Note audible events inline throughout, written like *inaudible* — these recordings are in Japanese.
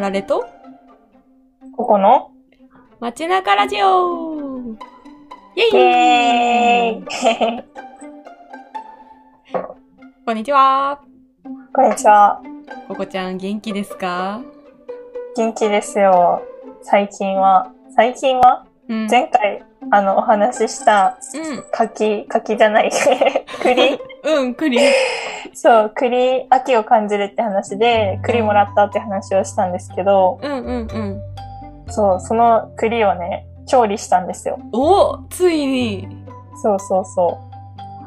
あられとここの？街中ラジオイイェイェーイ *laughs* こんにちは。こんにちは。ここちゃん元気ですか？元気ですよ。最近は、最近は？うん。前回、あの、お話しした柿、柿じゃない、*laughs* 栗うん。うん、栗。そう、栗、秋を感じるって話で、栗もらったって話をしたんですけど、うんうんうん。そう、その栗をね、調理したんですよ。おついに。そうそうそ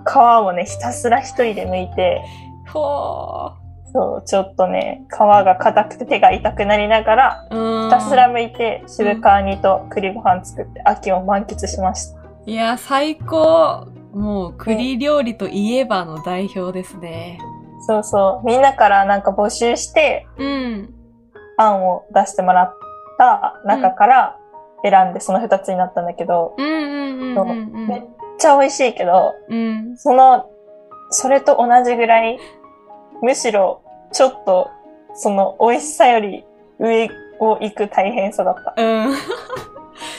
う。皮をね、ひたすら一人で剥いて、ほそう、ちょっとね、皮が硬くて手が痛くなりながら。ひたすら剥いて、渋皮煮と栗ご飯作って秋を満喫しました。いや、最高。もう、栗料理といえばの代表ですね。そうそう。みんなからなんか募集して、うん。案を出してもらった中から選んでその二つになったんだけど、うんうんうんそううんめっちゃ美味しいけど、うん。うん。その、それと同じぐらい、むしろちょっと、その美味しさより上を行く大変さだった。うん。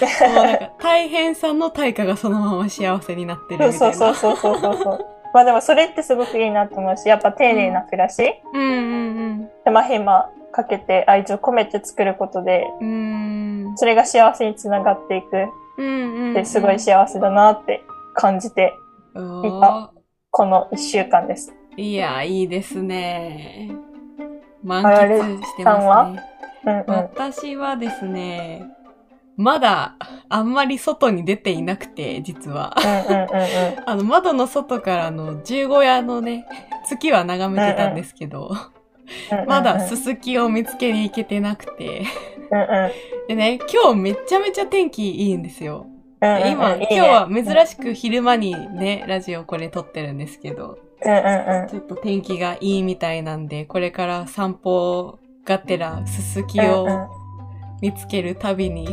もうなんか、大変さの対価がそのまま幸せになってるみたいな。そうそうそうそうそう。まあでもそれってすごくいいなと思うし、やっぱ丁寧な暮らし、うんうん手間暇かけて愛情込めて作ることで、うん。うん。それが幸せにつながっていくうんうん。ってすごい幸せだなって感じて、おいーたこの一週間です。いや、いいですね。満喫してさんは？ますね。うんうん。私はですね、まだあんまり外に出ていなくて、実は。*laughs* あの、窓の外からの十五夜のね、月は眺めてたんですけど。まだすすすきを見つけに行けてなくて。でね、今日めちゃめちゃ天気いいんですよ。今、今日は珍しく昼間にね、ラジオこれ撮ってるんですけど。ちょっと天気がいいみたいなんで、これから散歩がてらすすきを見つけるたびに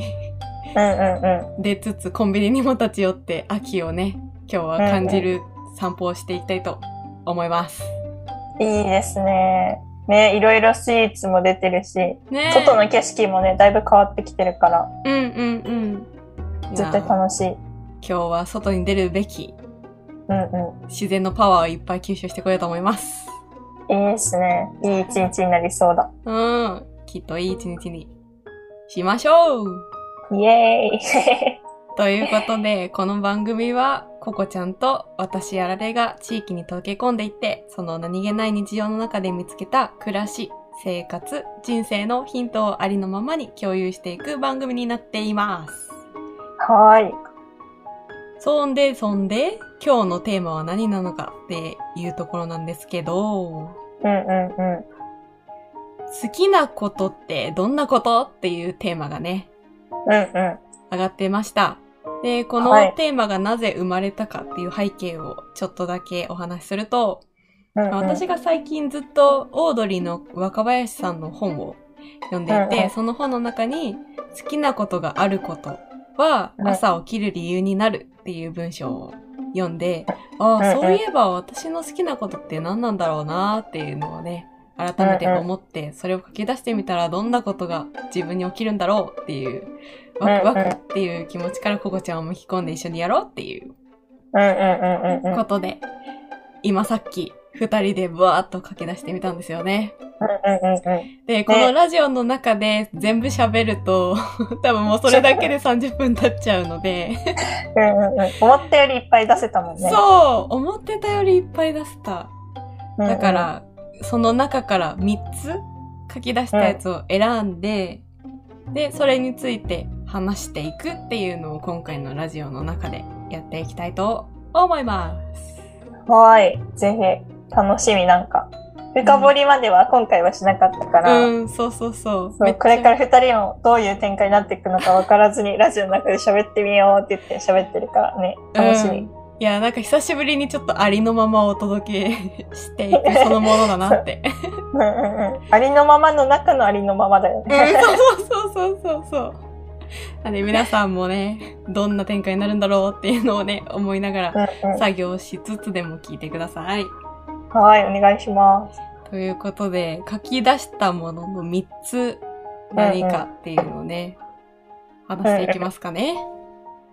うんうんうん。出つつコンビニにも立ち寄って秋をね、今日は感じる散歩をしていきたいと思います。いいですね。ね、いろいろスイーツも出てるし、ね外の景色もね、だいぶ変わってきてるから、うんうんうん。絶対楽しい。今日は外に出るべきうんう自然のパワーをいっぱい吸収してこようと思います。ん。いいですね。いい一日になりそうだ。うん。きっといい一日にしましょうイエーイということで、この番組は、ココちゃんと私あられが地域に溶け込んでいって、その何気ない日常の中で見つけた暮らし、生活、人生のヒントをありのままに共有していく番組になっています。はーい。そんで、そんで、今日のテーマは何なのかっていうところなんですけど、うんうんうん。好きなことってどんなこと？っていうテーマがね。上がってました。で、このはい。テーマがなぜ生まれたかっていう背景をちょっとだけお話しすると、うんうん、私が最近ずっとオードリーの若林さんの本を読んでいて、うんうん。その本の中に好きなことがあることはうん朝起きる理由になるっていう文章を読んで、ああ、そういえば私の好きなことって何なんだろうなっていうのをね、改めて思って、それを書き出してみたらどんなことが自分に起きるんだろうっていう、ワクワクっていう気持ちからココちゃんを巻き込んで一緒にやろうっていううんうんうんうんうん。ことで、今さっき二人でブワーっと書き出してみたんですよね。で、このラジオの中で全部喋ると、*laughs* 多分もうそれだけで30分経っちゃうので、うんうんうん。思ったよりいっぱい出せたもんね。そう思ってたよりいっぱい出せた。だか、ら、その中から3つ書き出したやつを選んで、で、それについて話していくっていうのを今回のラジオの中でやっていきたいと思います。はーい。ぜひ、楽しみなんか。深掘りまでは今回はしなかったから、うん、そうそうそう。そうこれから二人もどういう展開になっていくのか分からずに、ラジオの中で喋ってみようって言って喋ってるからね、楽しみ。うんいや、なんか久しぶりにちょっとありのままお届け *laughs* していくそのものだなって。*laughs* うんうんうん。ありのままの中のありのままだようん、ね。そうそうそうそうそう。*laughs* なんで皆さんもね、どんな展開になるんだろうっていうのをね、思いながらうんうん作業しつつでも聞いてください。はい、お願いします。ということで、書き出したものの3つ何かっていうのをね、話していきますかね。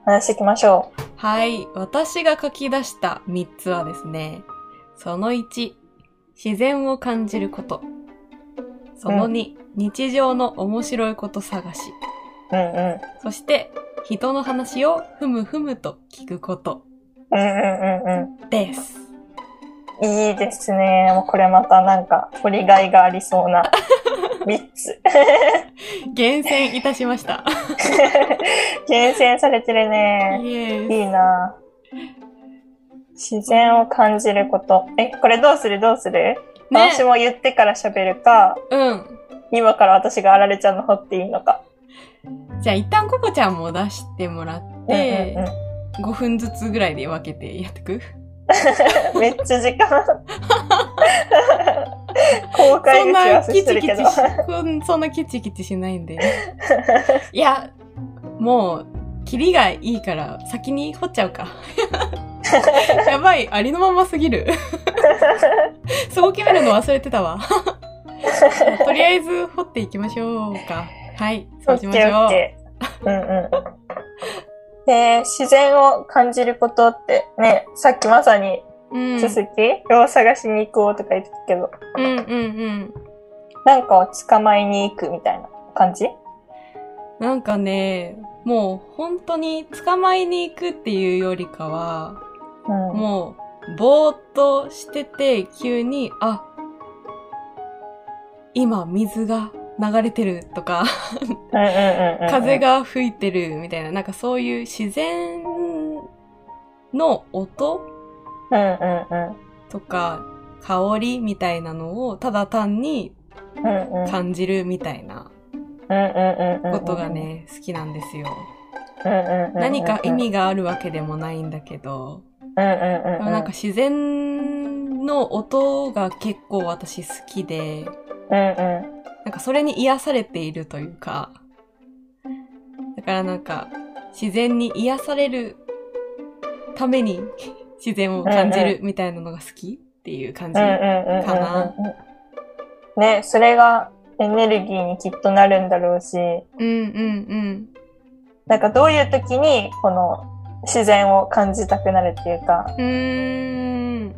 話していきましょはい。私が書き出した3つはですね、その1、自然を感じること。その2、日常の面白いこと探し。う。うんうん。そして、人の話をふむふむと聞くことうんうんうんうです。ん。いいですね。もうこれまたなんか、掘りがいがありそうな *laughs* 3つ。厳選いたしました。厳選されてるね。いいな自然を感じること。え、これどうする？どうする、ね私も言ってから喋るか、うん。今から私があられちゃんの掘っていいのか。じゃあ一旦ココちゃんも出してもらっうんてうん、うん5分ずつぐらいで分けてやってく？*laughs* めっちゃ時間。公開打ち合そんなわせキしてるけど。そんなキチキチしないんで。いや、もう、キリがいいから先に掘っちゃうか。*laughs* やばい、ありのまますぎる。そこ決めるの忘れてたわ。とりあえず掘っていきましょうか。はい、オそうしましょう。で、自然を感じることってね、さっきまさにうん、続き、を探しに行こうとか言ってたけど、うんうんうん。なんかを捕まえに行くみたいな感じ？なんかね、もう本当に捕まえに行くっていうよりかは、うん。もう、ぼーっとしてて、急に、あ、今水が流れてるとか。風。が吹いてるみたいな、なんかそういう自然の音うんうんうん。とか香りみたいなのをただ単に。感じるみたいな。ことが。ね、好きなんですよ。何か意味があるわけでもないんだけど。でもなんか自然の音が結構私好きで。なんかそれに癒されているというか、だからなんか自然に癒されるために自然を感じるみたいなのが好きっていう感じ。うんうんうんうん。かな。ね、それがエネルギーにきっとなるんだろうし、うんうんなんかどういう時にこの自然を感じたくなるっていうか、うん。うーん。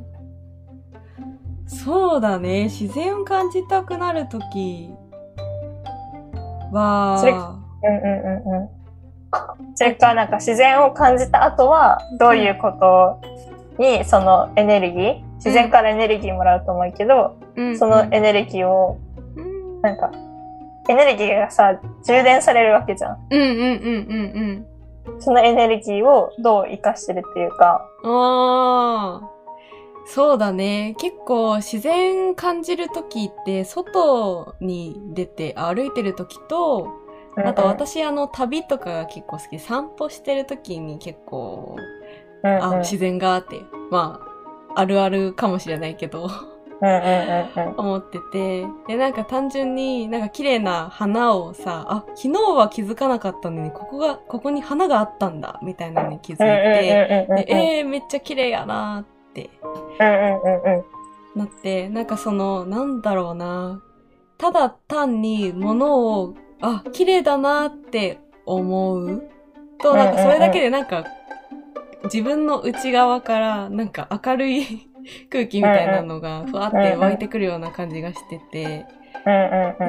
そうだね。自然を感じたくなるときは、それうんうんうんうん。それかなんか自然を感じた後はどういうことにそのエネルギー、自然からエネルギーもらうと思うけど、うんそのエネルギーをうんなんか、エネルギーがさ、充電されるわけじゃん。うんうんうんうんそのエネルギーをどう活かしてるっていうか。うん。ああ。そうだね。結構自然感じるときって、外に出て歩いてるときと、あと、私あの旅とかが結構好きで、散歩してるときに結構、うんうん、あ、自然があって、まあ、あるあるかもしれないけど。思ってて、で、なんか単純になんか綺麗な花をさ、あ、昨日は気づかなかったのに、ここが、ここに花があったんだ、みたいなのに気づいて、えー、めっちゃ綺麗やなーってうんうんうんうん。なって、なんかその、なんだろうな、ただ単に物を、あ、綺麗だなって思うと、なんかそれだけでなんか、自分の内側からなんか明るい *laughs* 空気みたいなのがふわって湧いてくるような感じがしてて。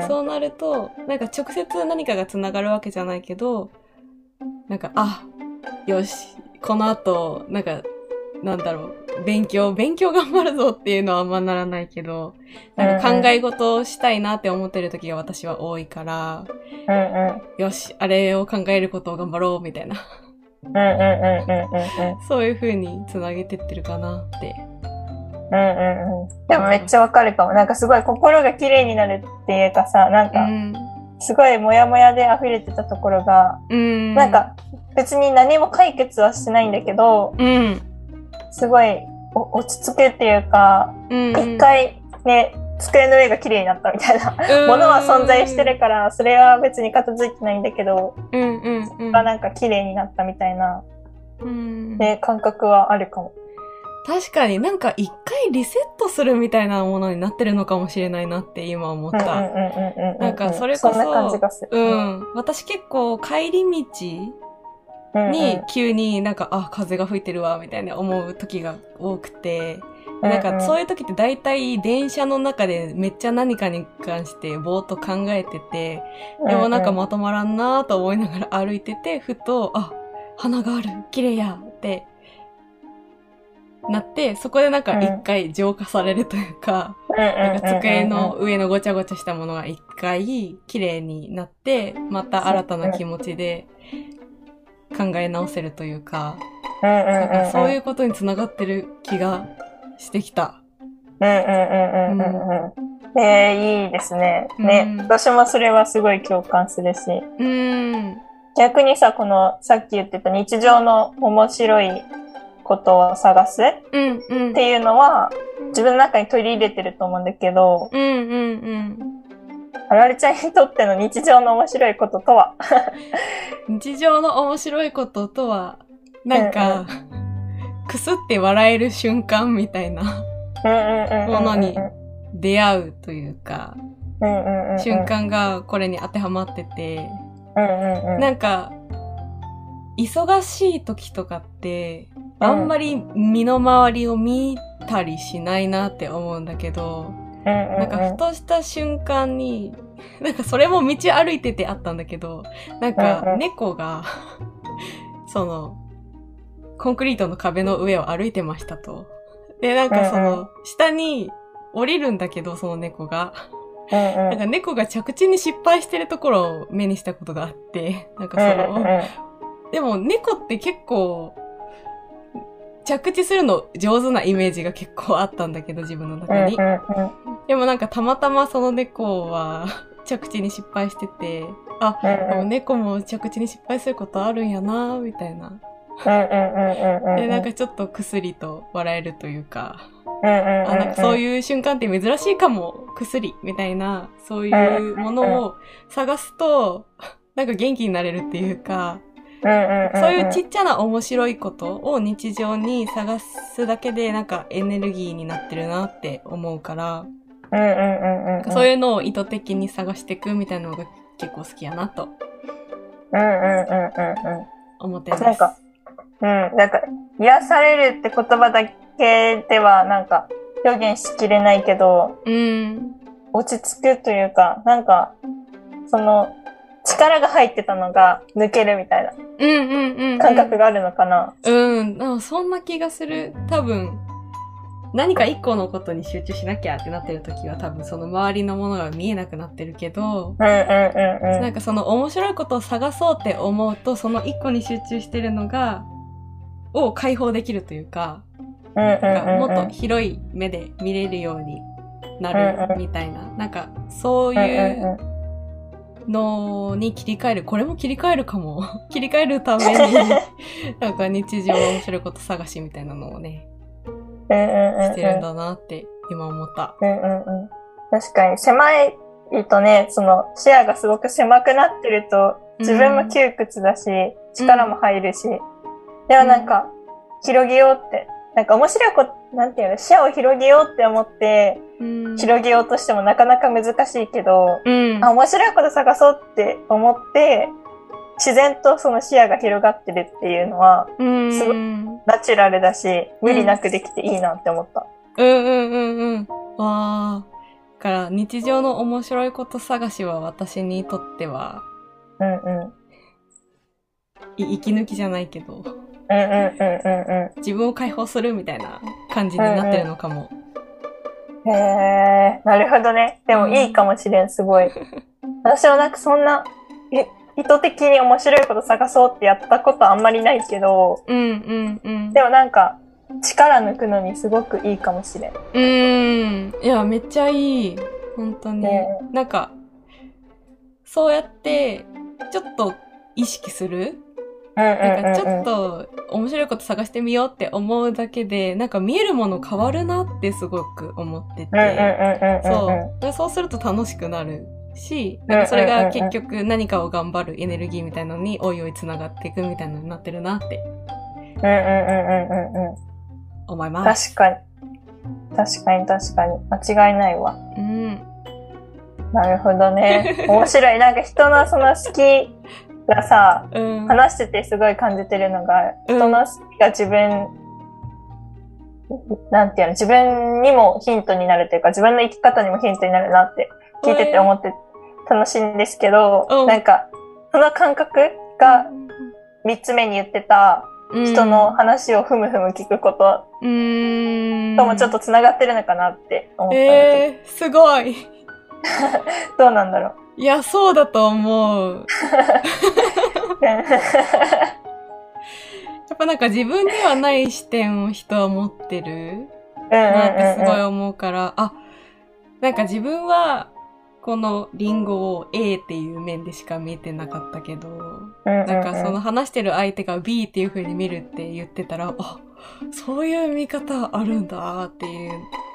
そうなると、なんか直接何かが繋がるわけじゃないけど、なんか、あ、よし、この後、なんか、なんだろう、勉強、勉強頑張るぞっていうのはあんまならないけど、なんか考え事をしたいなって思ってる時が私は多いから。よし、あれを考えることを頑張ろうみたいな、うんうんうんうんうんうん。そういう風に繋げてってるかなって。うんうんうん。でもめっちゃわかるかも。なんかすごい心が綺麗になるっていうかさ、なんか、うん。すごいモヤモヤで溢れてたところが、うん。なん、か別に何も解決はしてないんだけど、うん。すごいお落ち着くっていうか、うん。一回ね、机の上が綺麗になったみたいな。うん、ものは存在してるから、それは別に片付いてないんだけど、うんうんうん。がなんか綺麗になったみたいな、うん。ね、感覚はあるかも。確かになんか一回リセットするみたいなものになってるのかもしれないなって今思った。なんかそれこそんな感じがする。うん。私結構帰り道に急になんか、あ、風が吹いてるわ、みたいな思う時が多くて、なんかそういう時って大体電車の中でめっちゃ何かに関してぼーっと考えてて、でもなんかまとまらんなーと思いながら歩いてて、ふと、あ、花がある、綺麗や。ってなって、そこでなんか一回浄化されるというか、なんか机の上のごちゃごちゃしたものが一回綺麗になって、また新たな気持ちで考え直せるというか、なんかそういうことにつながってる気がしてきた。うんうんうんうんうんうん。えー、いいですね。ね、うん私もそれはすごい共感するし。うーん。逆にさ、このさっき言ってた日常の面白いことを探すっうんうん。ていうのは自分の中に取り入れてると思うんだけど、うんうんうん。あられちゃんにとっての日常の面白いこととは？*laughs* 日常の面白いこととは、なんか、くすって笑える瞬間みたいな。ものに出会うというか、瞬間がこれに当てはまってて、なんか、忙しい時とかって、あんまり身の回りを見たりしないなって思うんだけど、なんかふとした瞬間に、なんかそれも道歩いててあったんだけど、なんか猫が、*laughs* その、コンクリートの壁の上を歩いてましたと。で、なんかその、下に降りるんだけど、その猫が。なんか猫が着地に失敗してるところを目にしたことがあって、なんかその、でも猫って結構、着地するの上手なイメージが結構あったんだけど、自分の中に。でもなんかたまたまその猫は着地に失敗してて、あ、猫も着地に失敗することあるんやなみたいな。で、なんかちょっとくすりと笑えるというか、あ、なんかそうういう瞬間って珍しいかも、くすり、みたいな、そういうものを探すと、*laughs* なんか元気になれるっていうか、そういうちっちゃな面白いことを日常に探すだけでなんかエネルギーになってるなって思うから、そういうのを意図的に探していくみたいなのが結構好きやなと思ってます。なんか、うん、なんか、癒されるって言葉だけではなんか表現しきれないけど、うん。落ち着くというか、なんか、その、力が入ってたのが抜けるみたいなうんうんうん、うん。感覚があるのかな。うん。なんかそんな気がする。多分、何か一個のことに集中しなきゃってなってる時は多分その周りのものが見えなくなってるけど。なんかその面白いことを探そうって思うと、その一個に集中してるのが、を解放できるというか、なんかうんもっと広い目で見れるようになるみたいな、なんかそううんいうのに切り替える、これも切り替えるかも。*laughs* 切り替えるために、*laughs* なんか日常の面白いこと探しみたいなのをね、してるんだなって今思った。うんうんうん。確かに、狭いとね、その視野がすごく狭くなってると、自分も窮屈だし、力も入るし、でもなんか、広げようって、なんか面白いこと、なんていうの、視野を広げようって思って、うん、広げようとしてもなかなか難しいけど、うん。あ、面白いこと探そうって思って、自然とその視野が広がってるっていうのは、うん。すごうんナチュラルだし、無理なくできていいなって思った。うんうんうん。わあ。だから日常の面白いこと探しは私にとっては、うんうん。い息抜きじゃないけど、うんうんうんうんうん。自分を解放するみたいな感じになってるのかも。へえ、なるほどね。でもいいかもしれん、すごい。*laughs* 私はなんかそんな、え、意図的に面白いこと探そうってやったことあんまりないけど、うんうんうん。でもなんか、力抜くのにすごくいいかもしれん。うーん。いや、めっちゃいい。本当に。ねなんか、そうやって、ちょっと意識する？なんかちょっと面白いこと探してみようって思うだけで、なんか見えるもの変わるなってすごく思ってて。そう。でそうすると楽しくなるし、なんかそれが結局何かを頑張るエネルギーみたいなのにおいおい繋がっていくみたいなのになってるなってうんうんうんうんうんうん。思います。確かに。確かに確かに。間違いないわ。うん。なるほどね。*laughs* 面白い。なんか人のその好きがさ、うん。話しててすごい感じてるのが、うん人の好きが自分、なんていうの、自分にもヒントになるというか、自分の生き方にもヒントになるなって聞いてて思って楽しいんですけど、うんなんか、その感覚が三つ目に言ってた人の話をふむふむ聞くことうん。ともちょっと繋がってるのかなって思ったえー、すごい。*laughs* どうなんだろう。いや、そうだと思う。*laughs* やっぱなんか自分にはない視点を人は持ってるなってすごい思うから、あ、なんか自分はこのリンゴを A っていう面でしか見えてなかったけど、ななんかその話してる相手が B っていう風に見るって言ってたら、あ、そういう見方あるんだっていう、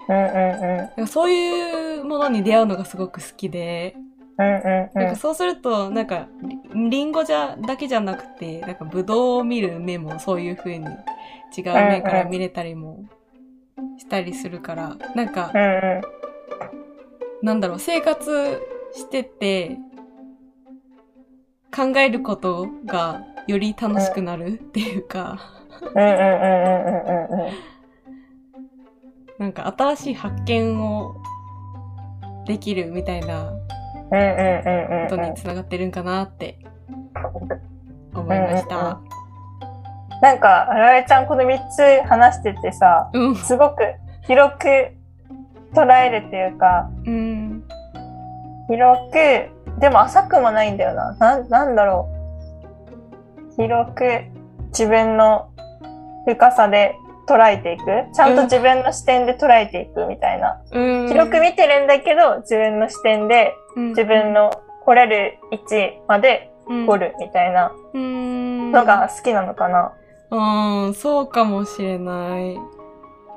うんうそういうものに出会うのがすごく好きで、うんうんなんかそうすると、なんか、リリンゴじゃ、だけじゃなくて、なんか、ブドウを見る目もそういう風に違う目から見れたりもしたりするから、なんかなんだろう、生活してて、考えることがより楽しくなるっていうか、うんうんうんうんうんうんなんか新しい発見をできるみたいなうんうんうんうんことにつながってるんかなって思いました。なんか、あられちゃんこの3つ話しててさ、うん。すごく広く捉えるっていうか、うん。広く、でも浅くもないんだよな。なん、なんだろう。広く自分の深さで捉えていく。ちゃんと自分の視点で捉えていくみたいな。うん。広く見てるんだけど、自分の視点で自分の来れる位置まで来るみたいなうん。のが好きなのかな。うん、そうかもしれない。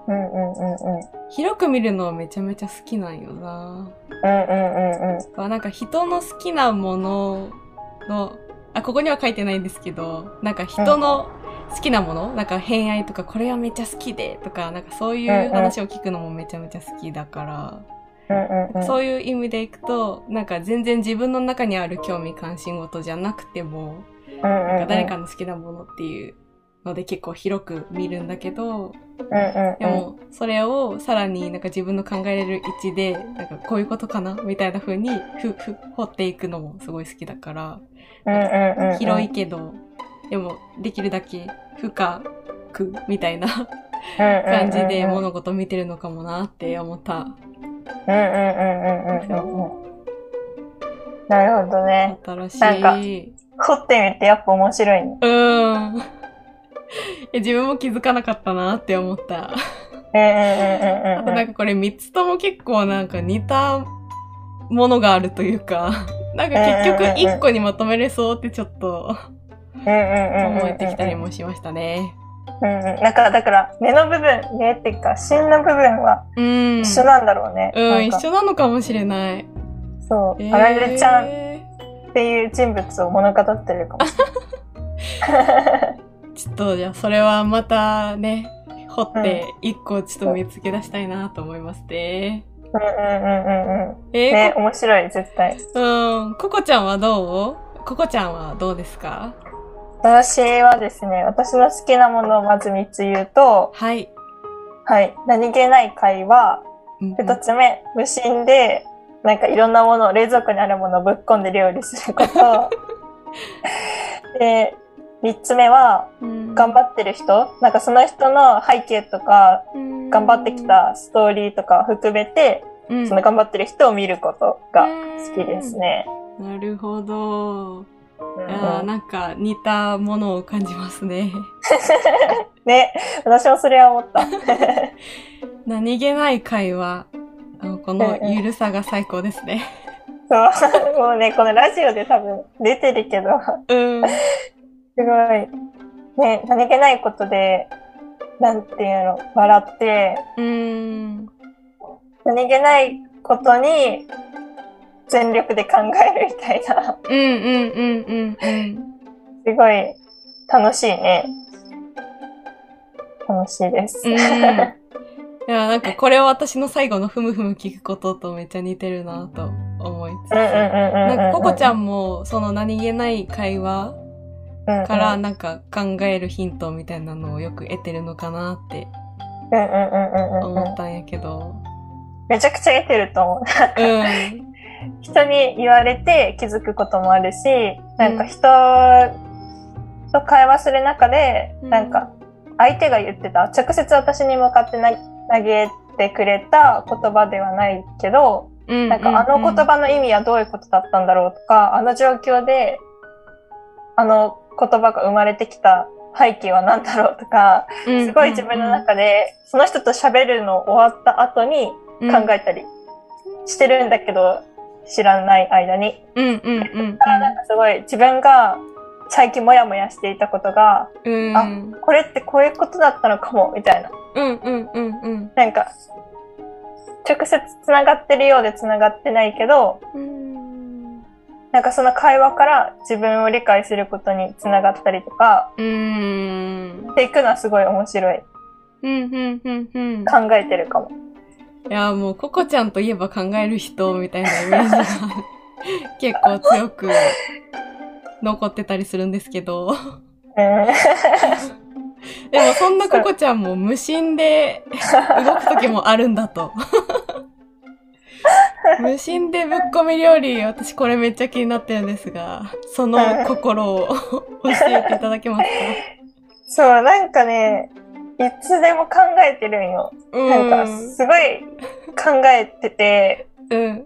うんうんうんうん。広く見るのはめちゃめちゃ好きなんよな。うんうんうんうん。なんか人の好きなものの、あ、ここには書いてないんですけど、なんか人の好きなもの、なんか偏愛とかこれはめっちゃ好きでとか、なんかそういう話を聞くのもめちゃめちゃ好きだから、うんうんうん。そういう意味でいくと、なんか全然自分の中にある興味関心事じゃなくても、なんか誰かの好きなものっていうので結構広く見るんだけど、うんうんうん。でも、それをさらになんか自分の考えれる位置で、なんかこういうことかなみたいな風にふ、ふ、掘っていくのもすごい好きだから、広いけど、でもできるだけ深くみたいな感感じで物事見てるのかもなって思った。うんうんうんうんうんうん。なるほどね。新しい。なんか掘ってみてやっぱ面白いね。うん。え *laughs* 自分も気づかなかったなって思った。あとなんかこれ3つとも結構なんか似たものがあるというか、*laughs* なんか結局1個にまとめれそうってちょっと。思えてきたりもしましたね。うんうん。なんかだから根の部分、根っていうか芯の部分はうん。一緒なんだろうね。うん、なんか一緒なのかもしれない。そう。えーあられちゃんっていう人物を物語ってるかもしれない。*laughs* ちょっとじゃあそれはまたね、掘って1個ちょっと見つけ出したいなと思いますね。うんうんうんうんうん。えーね、面白い、絶対。うん、ココちゃんはどう？ココちゃんはどうですか？私はですね、私の好きなものをまず3つ言うと、はい。はい、何気ない会話。うん2つ目、無心で、なんかいろんなものを、冷蔵庫にあるものをぶっ込んで料理すること。*laughs* で、3つ目は、うん頑張ってる人？なんかその人の背景とか、頑張ってき、たストーリーとかを含めて、うんその頑張ってる人を見ることが好きですね。なるほど。うんいやーなんか似たものを感じますね。*laughs* ね、私もそれは思った。*laughs* 何気ない会話。このゆるさが最高ですね。そう、*laughs* もうね、このラジオで多分出てるけど、うん。すごい、ね、何気ないことで、なんていうの、笑って、うん。何気ないことに全力で考えるみたいな、うんうんうんうんうん。すごい楽しいね。楽しいです。うん。いや、なんかこれは私の最後のふむふむ聞くこととめっちゃ似てるなと思いつつ。なんかココちゃんんもその何気ない会話からなんか考えるヒントみたいなのをよく得てるのかなって。思ったんやけど。めちゃくちゃ得てると思う。うん。*laughs* 人に言われて気づくこともあるし、なんか人と会話する中で、うんなんか相手が言ってた、直接私に向かってな投げてくれた言葉ではないけど、うん。なんかあの言葉の意味はどういうことだったんだろうとか、あの状況であの言葉が生まれてきた背景は何だろうとか、うんすごい自分の中でその人と喋るの終わった後に考えたりしてるんだけど、知らない間に。うんうんうんだからなんかすごい自分が最近モヤモヤしていたことが、うん。あこれってこういうことだったのかも、みたいな。うんうんうんうんなんか、直接繋がってるようで繋がってないけど、うん。なんかその会話から自分を理解することに繋がったりとか、うん。していくのはすごい面白い。うんうんうんうん。考えてるかも。いや、もう、ココちゃんといえば考える人みたいなイメージが *laughs* 結構強く残ってたりするんですけど。うん。*laughs* でも、そんなココちゃんも無心で動く時もあるんだと。無心でぶっこみ料理、私これめっちゃ気になってるんですが、その心を教えていただけますか？*laughs* そう、なんかね、いつでも考えてるんよ。うなんか、すごい考えてて、うん。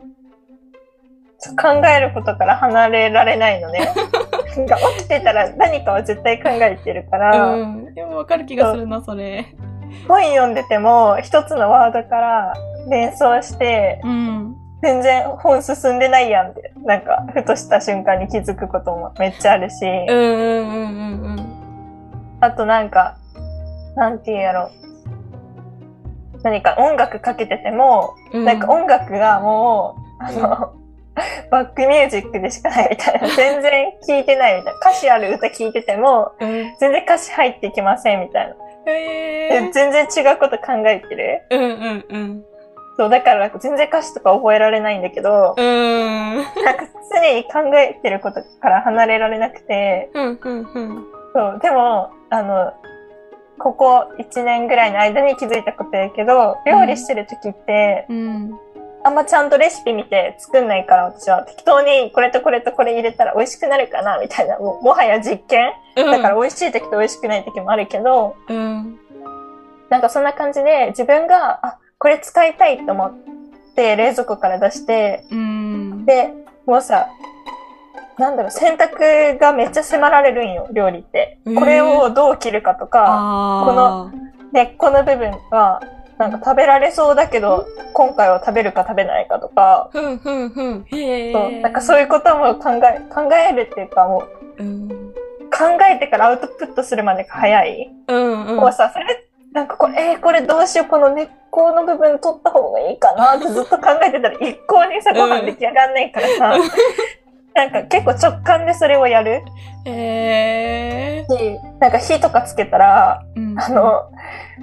考えることから離れられないのね。*laughs* なんか起きてたら何かは絶対考えてるから、うん。でもわかる気がするな、それ。本読んでても一つのワードから連想して、うん。全然本進んでないやんって、なんかふとした瞬間に気づくこともめっちゃあるし、うんうんうんうんあとなんか、なんて言うんやろ。何か音楽かけてても、うん。なんか音楽がもう、あの、バックミュージックでしかないみたいな。全然聴いてないみたいな。歌詞ある歌聴いてても、うん。全然歌詞入ってきませんみたいな。えで全然違うこと考えてる。ー。うんうんうん。そう、だから全然歌詞とか覚えられないんだけど、うん。なんか常に考えてることから離れられなくて、うんうんうん。そう、でも、あの、ここ1年ぐらいの間に気づいたことやけど、料理してる時って、うん。あんまちゃんとレシピ見て作んないから私は適当にこれとこれとこれ入れたら美味しくなるかなみたいな、もうもはや実験だから美味しい時と美味しくない時もあるけど、うん。なんかそんな感じで自分が、あ、これ使いたいと思って冷蔵庫から出して、うん。で、もうさ、なんだろう、選択がめっちゃ迫られるんよ、料理って。これをどう切るかとか、あ根っこの部分は、なんか食べられそうだけど、今回は食べるか食べないかとか、ふんふんふん。へえ。そうなんかそういうことも考え、考えるっていうかもう、うん。考えてからアウトプットするまでが早い。うんうん。こうさ、それ、なんかこれ、えーこれどうしよう、この根っこの部分取った方がいいかなってずっと考えてたら、*laughs* 一向にさ、ご飯出来上がんないからさ、なんか結構直感でそれをやる。へえ。し、なんか火とかつけたら、うん。あ、の、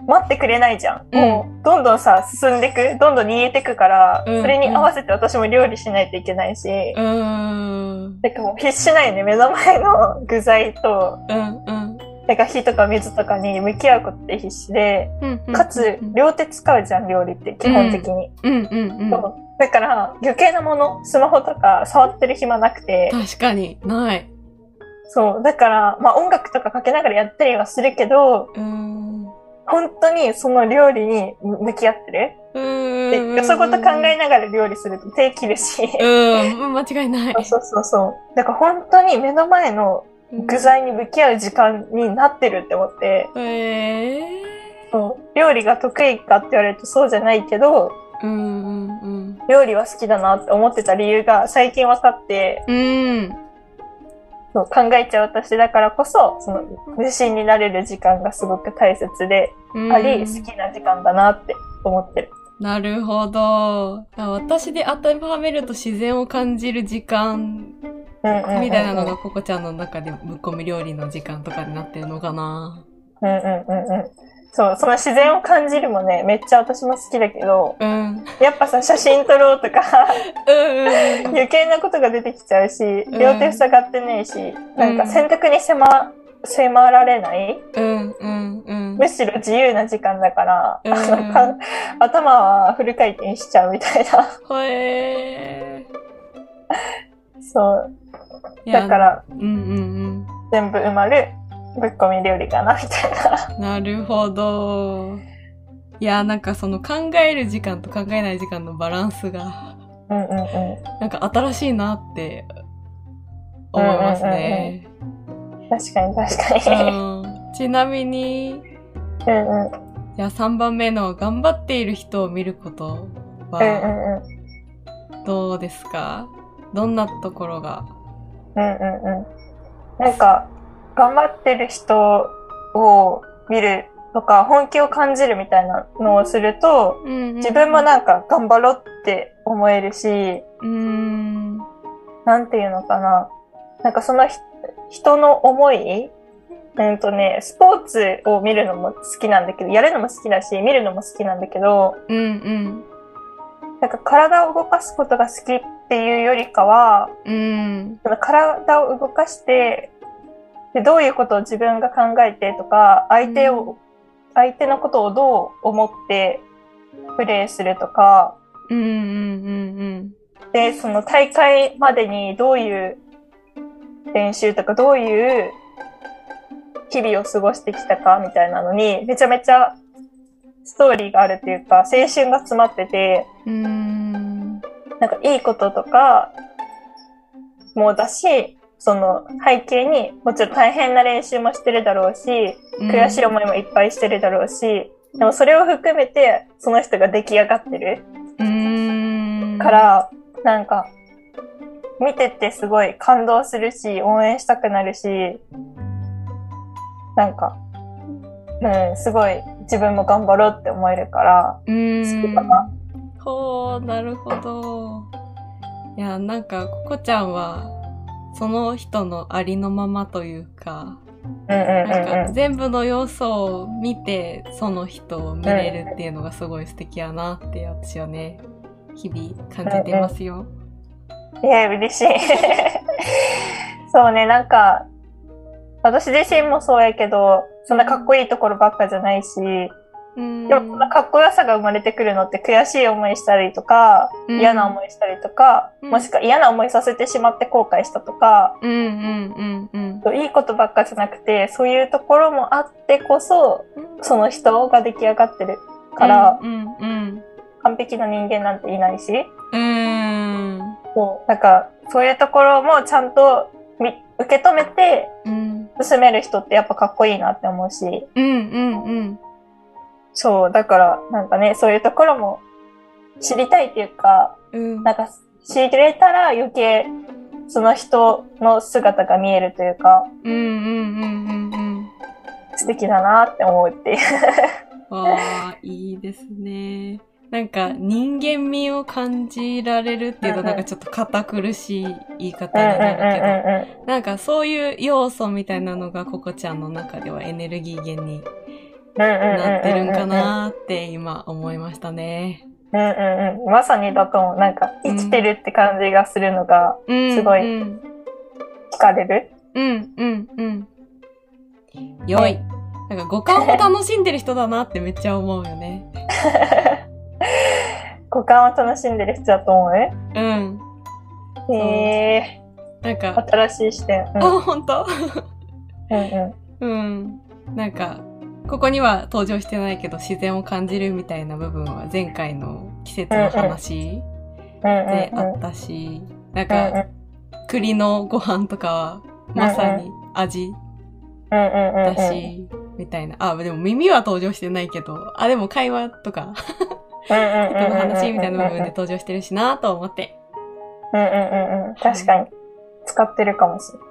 待ってくれないじゃん。うん。もう、どんどんさ、進んでく、どんどん煮えてくから、うん。それに合わせて私も料理しないといけないし、うん。なんかもう必死ないね、目の前の具材と、うんうん。なんか火とか水とかに向き合うことって必死で、うんうん。かつ、両手使うじゃん、料理って、基本的に。うんうんだから、余計なもの、スマホとか触ってる暇なくて、確かに、ない。そう。だから、まあ音楽とかかけながらやったりはするけど、うん。本当にその料理に向き合ってる。うん。で、そういうこと考えながら料理すると手切るし。うん、間違いない。そうそうそう。だから本当に目の前の具材に向き合う時間になってるって思って、へえ。そう料理が得意かって言われるとそうじゃないけど、うんうん料理は好きだなって思ってた理由が最近分かって、うん。うん。そう考えちゃう私だからこそ、その無心になれる時間がすごく大切でうんあり、好きな時間だなって思ってる。なるほど。あ私で当てはめると自然を感じる時間うんうんうんうんみたいなのがココちゃんの中でぶっこみ料理の時間とかになってるのかな。うんうんうんうん。そう、その自然を感じるもね、めっちゃ私も好きだけど、うん。やっぱさ、写真撮ろうとか、うん。余計なことが出てきちゃうし、ん両手塞がってねえし、なんか選択に迫、迫られない？うん。うん。うん。むしろ自由な時間だから、うんあのか頭はフル回転しちゃうみたいな。ほえそう。ー。だか。ら、うんうん全部埋まるぶっ込み料理かな、みたいな。うん。なるほど。いや、なんかその考える時間と考えない時間のバランスが、うんうんうん。なんか新しいなって思いますね。確かに確かに。うん。ちなみに、うんうん。じゃあ3番目の頑張っている人を見ることうんうはんうん。どうですか？どんなところが？うんうんうん。なんか、頑張ってる人を見るとか、本気を感じるみたいなのをすると、自自分もなんか頑張ろうって思えるし、うーん。なんていうのかな。なんかそのひ人の思いうんとね、スポーツを見るのも好きなんだけど、やるのも好きだし、見るのも好きなんだけど、うんうん。なんか体を動かすことが好きっていうよりかは、うん。体を動かして、でどういうことを自分が考えてとか、相手を、相手のことをどう思ってプレーするとか、うんうんうん。で、その大会までにどういう練習とか、どういう日々を過ごしてきたかみたいなのに、めちゃめちゃストーリーがあるっていうか、青春が詰まってて、うん。なんかいいこととかもうだし、その背景にもちろん大変な練習もしてるだろうし、悔しい思いもいっぱいしてるだろうし、でもそれを含めてその人が出来上がってる。から、なんか見ててすごい感動するし、応援したくなるし、なんか、うん、すごい自分も頑張ろうって思えるから、うー好ん。きかな。ほう、なるほど。いや、なんか、ここちゃんは、その人のありのままというか、うんかうんうん。全部の要素を見て、その人を見れるっていうのがすごい素敵やなって私はね、日々感じてますよ。いや、嬉しい。*laughs* そうね、なんか、私自身もそうやけど、そんなかっこいいところばっかじゃないし、うん。でもそんなかっこよさが生まれてくるのって悔しい思いしたりとか、うん嫌な思いしたりとか、うんもしくは嫌な思いさせてしまって後悔したとか、うんうんうんうん。いいことばっかじゃなくて、そういうところもあってこそ、その人が出来上がってるから、完璧な人間なんていないし。そう、なんか、そういうところもちゃんとみ受け止めてうん。進める人ってやっぱかっこいいなって思うし、うんうんうん。そう、だから、なんかね、そういうところも知りたいっていうか、うん。なんか知れたら余計その人の姿が見えるというか、うんうんうんうんうん。素敵だなって思うっていう。*laughs* わあ、いいですね。なんか人間味を感じられるっていうとなんかちょっと堅苦しい言い方になるけど、なんかそういう要素みたいなのがココちゃんの中ではエネルギー源になってるんかなーって今思いましたね。うんうんうん。まさにだと思う。なんか生きてるって感じがするのがうん。すごいうん。惹かれる。うん、うん、うん。良い。なんか五感を楽しんでる人だなってめっちゃ思うよね。*laughs* 五感を楽しんでる人だと思ううん。へえなんか、新しい視点。うん。あ、ほんとうんうん。うん。なんか、ここには登場してないけど自然を感じるみたいな部分は前回の季節の話であうんったし、なんか、栗のご飯とかはまさに味だし、みたいな。あ、でも耳は登場してないけど、あ、でも会話とか、うんうんうんうん人の話みたいな部分で登場してるしなと思って。うんうんうんうん。確かに。使ってるかもしれない。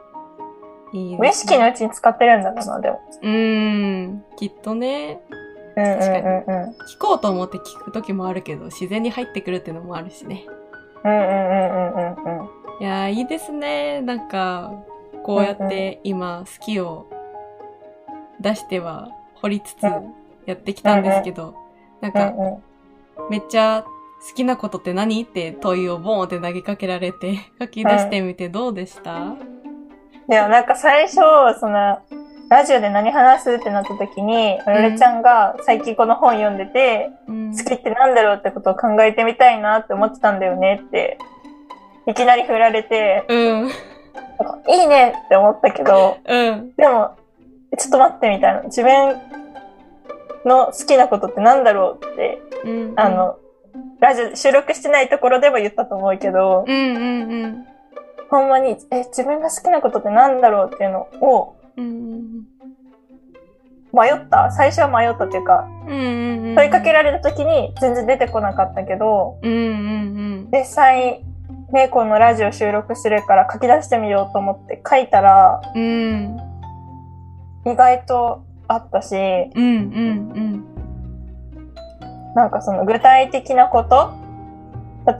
いい無意識のうちに使ってるんだろうな、でも。うーん、きっとね、うんうんうん確かにうん。聞こうと思って聞く時もあるけど、自然に入ってくるっていうのもあるしね。うんうんうんうんうんうん。いやー、いいですね。なんか、こうやって今、好きを出しては掘りつつ、うんやってきたんですけど、なんか、うんうん。めっちゃ好きなことって何って問いをボーンって投げかけられて、*laughs* 書き出してみてどうでした？いや、なんか最初、その、ラジオで何話すってなった時に、あられちゃんが最近この本読んでて、うん好きってなんだろうってことを考えてみたいなって思ってたんだよねって、いきなり振られて、うん。いいねって思ったけど、うん。でも、ちょっと待ってみたいな。自分の好きなことってなんだろうって、うん。あ、の、ラジオ収録してないところでも言ったと思うけど、うんうんうん。ほんまに、え、自分が好きなことってなんだろうっていうのをうん迷った？最初は迷ったっていうか、うんうん。問いかけられた時に全然出てこなかったけど、うんうん実際、ね、このラジオ収録するから書き出してみようと思って書いたら、うん。うん。意外とあったし、うんうんなんかその具体的なこと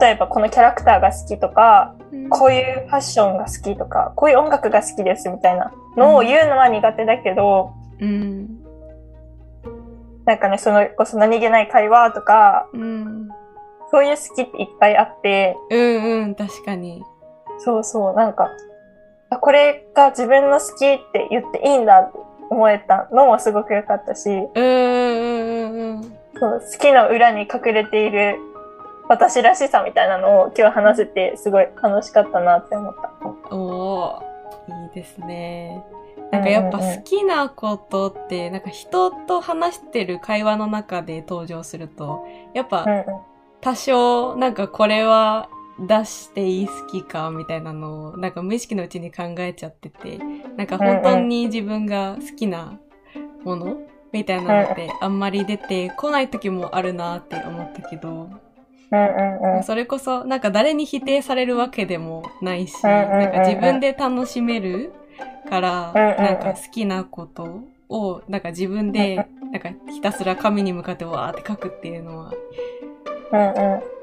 例えばこのキャラクターが好きとか、うん。こういうファッションが好きとか、こういう音楽が好きですみたいなのを言うのは苦手だけど、うん。なんかね、そのこそ何気ない会話とか、うん。そういう好きっていっぱいあって、うんうん。確かに。そうそう、なんか、あこれが自分の好きって言っていいんだって思えたのもすごく良かったし。そう好きの裏に隠れている私らしさみたいなのを今日話せてすごい楽しかったなって思った。おー、いいですね。なんかやっぱ好きなことって、なんか人と話してる会話の中で登場すると、やっぱ多少なんかこれは出していい好きかみたいなのを、なんか無意識のうちに考えちゃってて、なんか本当に自分が好きなものみたいなのってあんまり出てこない時もあるなって思ったけど、それこそなんか誰に否定されるわけでもないし、なんか自分で楽しめるから、なんか好きなことをなんか自分でなんかひたすら紙に向かってわーって書くっていうのは、うんうん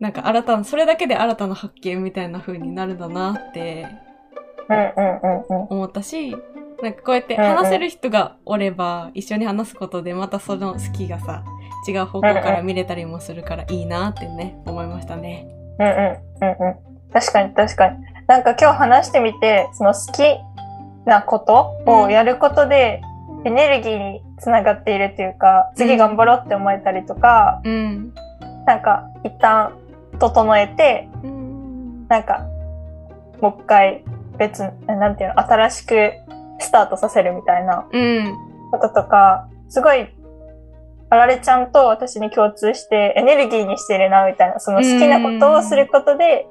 なんか新たな、それだけで新たな発見みたいな風になるんだなって思ったし、なんかこうやって話せる人がおれば、一緒に話すことでまたその好きがさ、違う方向から見れたりもするからいいなってね、思いましたね。うんうんうんうん確かに確かに。なんか今日話してみて、その好きなことをやることでエネルギーにつながっているっていうか、次頑張ろうって思えたりとか、うん。なんか一旦整えて、うん。なんかもう一回別、なんていうの、新しくスタートさせるみたいなうん。こととか、すごい、あられちゃんと私に共通してエネルギーにしてるなみたいな、その好きなことをすることで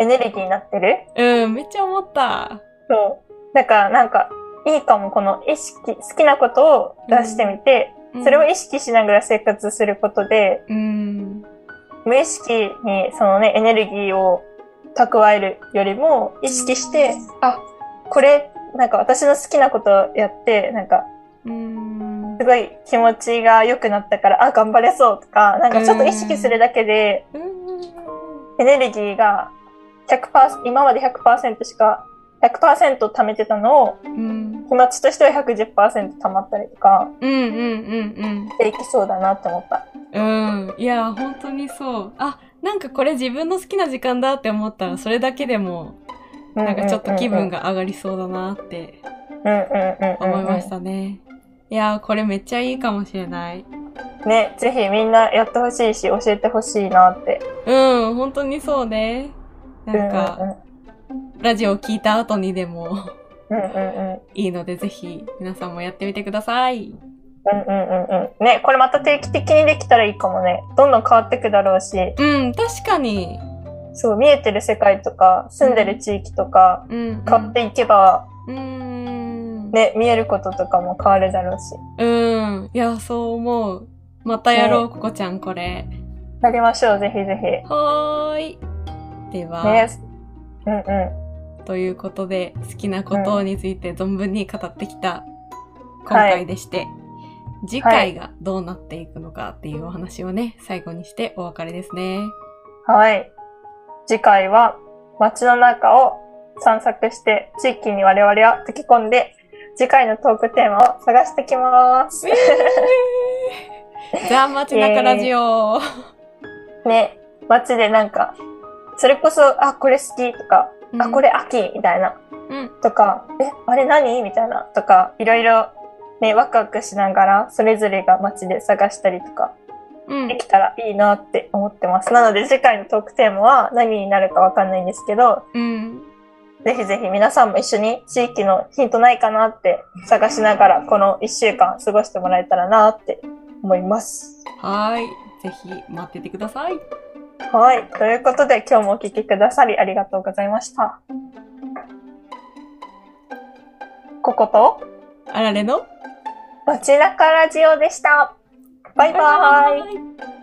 エネルギーになってるうん、めっちゃ思った。そう。だからなんか、いいかも、この意識、好きなことを出してみて、それを意識しながら生活することで、うん。無意識にそのね、エネルギーを蓄えるよりも、意識して、あ、これ、なんか私の好きなことをやって、なんか、うん。すごい気持ちが良くなったから、あ、頑張れそうとか、なんかちょっと意識するだけで、エネルギーが100%、今まで100%しか、100%貯めてたのを、うん。気持ちとしては110%溜まったりとか、うんうんうんでいきそうだなって思った。うん。うん。いや、本当にそう。あ、なんかこれ自分の好きな時間だって思ったら、それだけでも、なんかちょっと気分が上がりそうだなってうんうんうんうん思いましたね。いやー、これめっちゃいいかもしれない。ね、ぜひみんなやってほしいし、教えてほしいなって。うん、本当にそうね。なんか、うんラジオを聞いた後にでもうんうんうんいいので、ぜひ皆さんもやってみてください。うんうんうんうん。ね、これまた定期的にできたらいいかもね。どんどん変わってくだろうし、うん、確かに。そう、見えてる世界とか、住んでる地域とか、うん。変わっていけば、うん。ね、見えることとかも変わるだろうし。うん。いや、そう思う。またやろう、ここちゃん、これ。やりましょう、ぜひぜはーい。では、ひ。ね。うんうん。ということで、好きなことについて存分に語ってきた今回でして、次回がどうなっていくのかっていうお話をね、最後にしてお別れですね。はい。次回は街の中を散策して地域に我々は溶け込んで次回のトークテーマを探してきます。ザ・街中ラジオ。ね、街でなんか、それこそ、あ、これ好きとか、あ、これ。れ秋みたいな、うん。とか、え、あれ何みたいな、とか、いろいろ、ね、ワクワクしながら、それぞれが街で探したりとか、うんで。きたらいいなって思ってます。なので次回のトークテーマは何になるかわかんないんですけど、うん。ぜひぜひ皆さんも一緒に地域のヒントないかなって探しながらこの一週間過ごしてもらえたらなって思います。はーい。ぜひ待っててください。はい。ということで今日もお聞きくださりありがとうございました。こことあられの？街中ラジオでした。バイバーイ。イ。